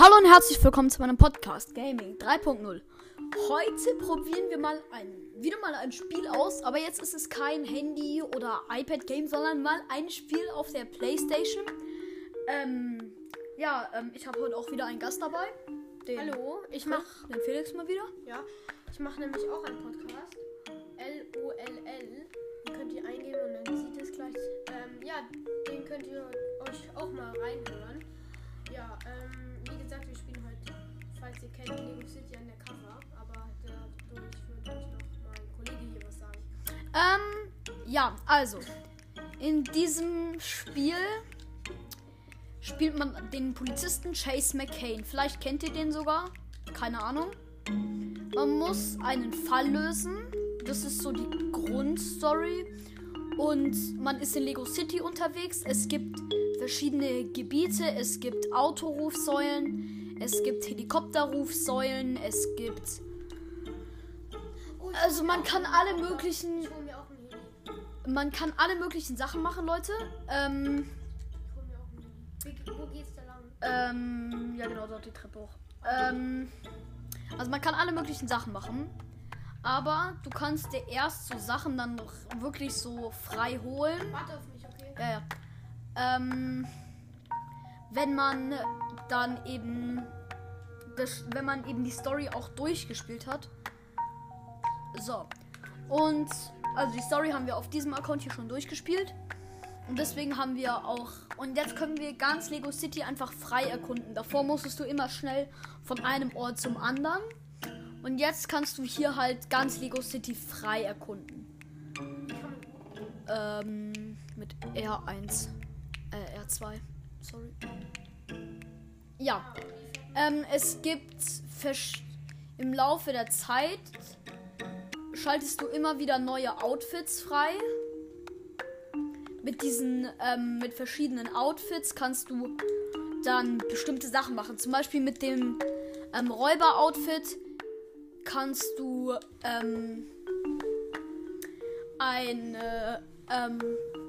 Hallo und herzlich willkommen zu meinem Podcast Gaming 3.0. Heute probieren wir mal ein, wieder mal ein Spiel aus, aber jetzt ist es kein Handy- oder iPad-Game, sondern mal ein Spiel auf der Playstation. Ähm, ja, ähm, ich habe heute auch wieder einen Gast dabei. Den, Hallo, ich mach, den Felix mal wieder. ja, ich mache nämlich auch einen Podcast. L-O-L-L. Den könnt ihr eingeben und dann sieht es gleich. Ähm, ja, den könnt ihr euch auch mal reinhören. Ja, ähm, gesagt, wir spielen heute, falls ihr kennt, Lego City an der Cover. Aber dadurch wird euch noch mein Kollege hier was sagen. Ähm, ja, also, in diesem Spiel spielt man den Polizisten Chase McCain. Vielleicht kennt ihr den sogar. Keine Ahnung. Man muss einen Fall lösen. Das ist so die Grundstory. Und man ist in Lego City unterwegs. Es gibt verschiedene Gebiete. Es gibt Autorufsäulen. Es gibt Helikopterrufsäulen. Es gibt. Also man kann alle möglichen. Ich hol mir auch ein Handy. Man kann alle möglichen Sachen machen, Leute. Ähm, wo geht's da lang? ähm, ja genau, dort die Treppe hoch. Ähm, also man kann alle möglichen Sachen machen. Aber du kannst dir erst so Sachen dann noch wirklich so frei holen. Warte auf mich, okay? Ja, ja. Ähm, wenn man dann eben, das, wenn man eben die Story auch durchgespielt hat. So. Und, also die Story haben wir auf diesem Account hier schon durchgespielt. Und deswegen haben wir auch, und jetzt können wir ganz Lego City einfach frei erkunden. Davor musstest du immer schnell von einem Ort zum anderen. Und jetzt kannst du hier halt ganz Lego City frei erkunden. Ähm, mit R1. Äh, R2. Sorry. Ja. Ähm, es gibt im Laufe der Zeit schaltest du immer wieder neue Outfits frei. Mit diesen, ähm, mit verschiedenen Outfits kannst du dann bestimmte Sachen machen. Zum Beispiel mit dem ähm, Räuber-Outfit kannst du ähm, eine, ähm,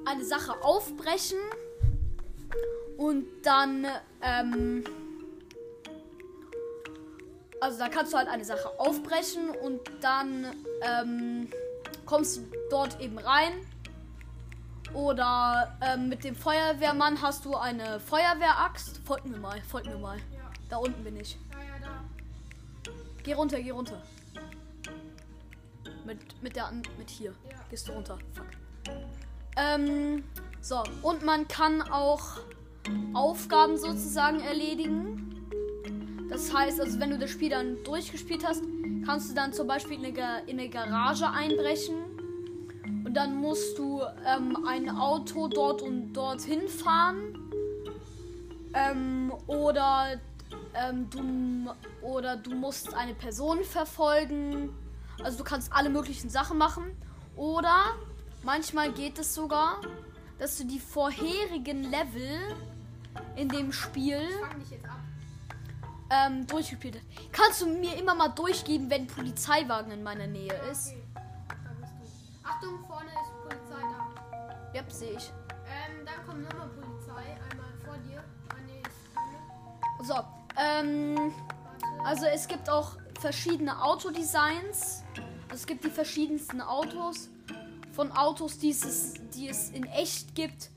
eine Sache aufbrechen und dann, ähm, also da kannst du halt eine Sache aufbrechen und dann ähm, kommst du dort eben rein. Oder ähm, mit dem Feuerwehrmann hast du eine Feuerwehraxt. Folgt mir mal, folgt mir mal. Ja, Da unten bin ich. ja, ja, da. Geh runter, geh runter. Mit, mit der mit hier. Gehst du runter. Fuck. Ähm, so. Und man kann auch Aufgaben sozusagen erledigen. Das heißt, also wenn du das Spiel dann durchgespielt hast, kannst du dann zum Beispiel in eine, in eine Garage einbrechen. Und dann musst du ähm, ein Auto dort und dorthin fahren. Ähm, oder ähm, du oder du musst eine Person verfolgen. Also du kannst alle möglichen Sachen machen. Oder manchmal geht es sogar, dass du die vorherigen Level in dem Spiel ähm, durchgespielt hast. Kannst du mir immer mal durchgeben, wenn ein Polizeiwagen in meiner Nähe ist? Okay, du. Achtung, vorne ist Polizei da. Ja, sehe ich. Ähm, dann kommt nochmal Polizei. Einmal vor dir. Ah, nee, ist. So, ähm, Warte. Also es gibt auch verschiedene Autodesigns. Es gibt die verschiedensten Autos. Von Autos, die es, die es in echt gibt.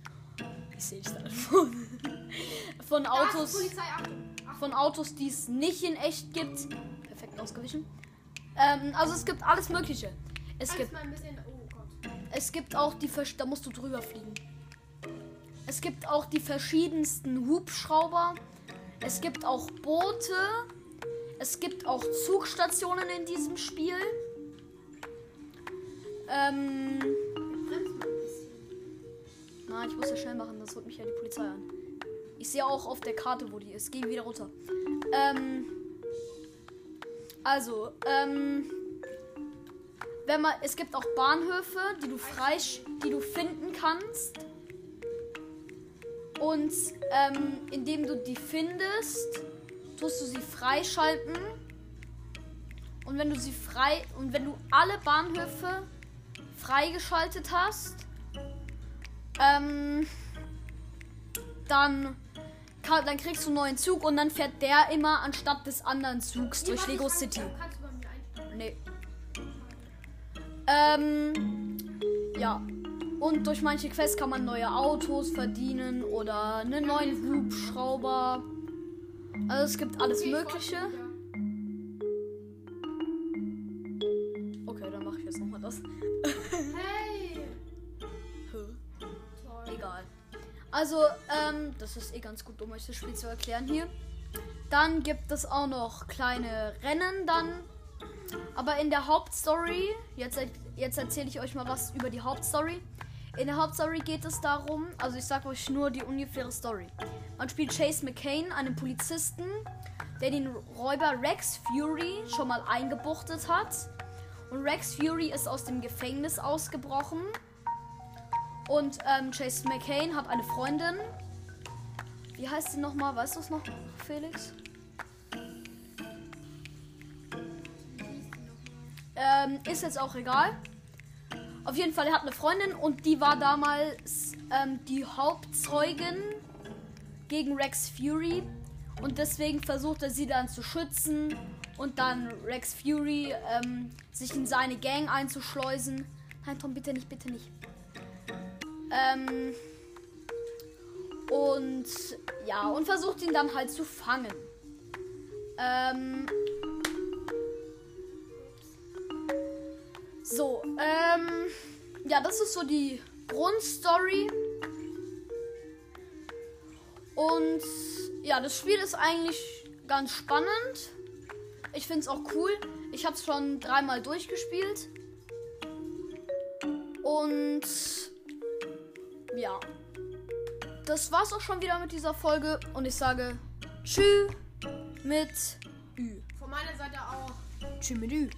Ich sehe da. Von Autos. Von Autos, die es nicht in echt gibt. Perfekt ausgewichen. Ähm, also es gibt alles Mögliche. Es gibt, bisschen. Oh es gibt auch die da musst du drüber fliegen. Es gibt auch die verschiedensten Hubschrauber. Es gibt auch Boote. Es gibt auch Zugstationen in diesem Spiel. Ähm, nein, ich muss ja schnell machen, das holt mich ja die Polizei an. Ich sehe auch auf der Karte, wo die ist. Geh wieder runter. Ähm, also, ähm, wenn man, es gibt auch Bahnhöfe, die du frei, die du finden kannst. Und ähm, indem du die findest, tust du sie freischalten. Und wenn du sie frei und wenn du alle Bahnhöfe freigeschaltet hast, ähm, dann kann, dann kriegst du einen neuen Zug und dann fährt der immer anstatt des anderen Zugs durch Lego City. Nee. Ähm, ja. Und durch manche Quests kann man neue Autos verdienen oder einen neuen Hubschrauber. Also es gibt alles Mögliche. Okay, dann mache ich jetzt nochmal das. Hey! Egal. Also, ähm, das ist eh ganz gut, um euch das Spiel zu erklären hier. Dann gibt es auch noch kleine Rennen dann. Aber in der Hauptstory, jetzt, jetzt erzähle ich euch mal was über die Hauptstory. In der Hauptstory geht es darum, also ich sage euch nur die ungefähre Story. Man spielt Chase McCain, einen Polizisten, der den Räuber Rex Fury schon mal eingebuchtet hat. Und Rex Fury ist aus dem Gefängnis ausgebrochen. Und ähm, Chase McCain hat eine Freundin. Wie heißt sie nochmal? Weißt du es noch, Felix? Ähm, ist jetzt auch egal. Auf jeden Fall, er hat eine Freundin und die war damals ähm, die Hauptzeugin gegen Rex Fury. Und deswegen versucht er sie dann zu schützen und dann Rex Fury ähm, sich in seine Gang einzuschleusen. Nein, Tom, bitte nicht, bitte nicht. Ähm, und ja, und versucht ihn dann halt zu fangen. Ähm, so, ähm, ja, das ist so die Grundstory. Und ja, das Spiel ist eigentlich ganz spannend. Ich finde es auch cool. Ich habe es schon dreimal durchgespielt. Und ja, das war's auch schon wieder mit dieser Folge. Und ich sage Tschüss mit Ü. Von meiner Seite auch. Tschüss mit Ü.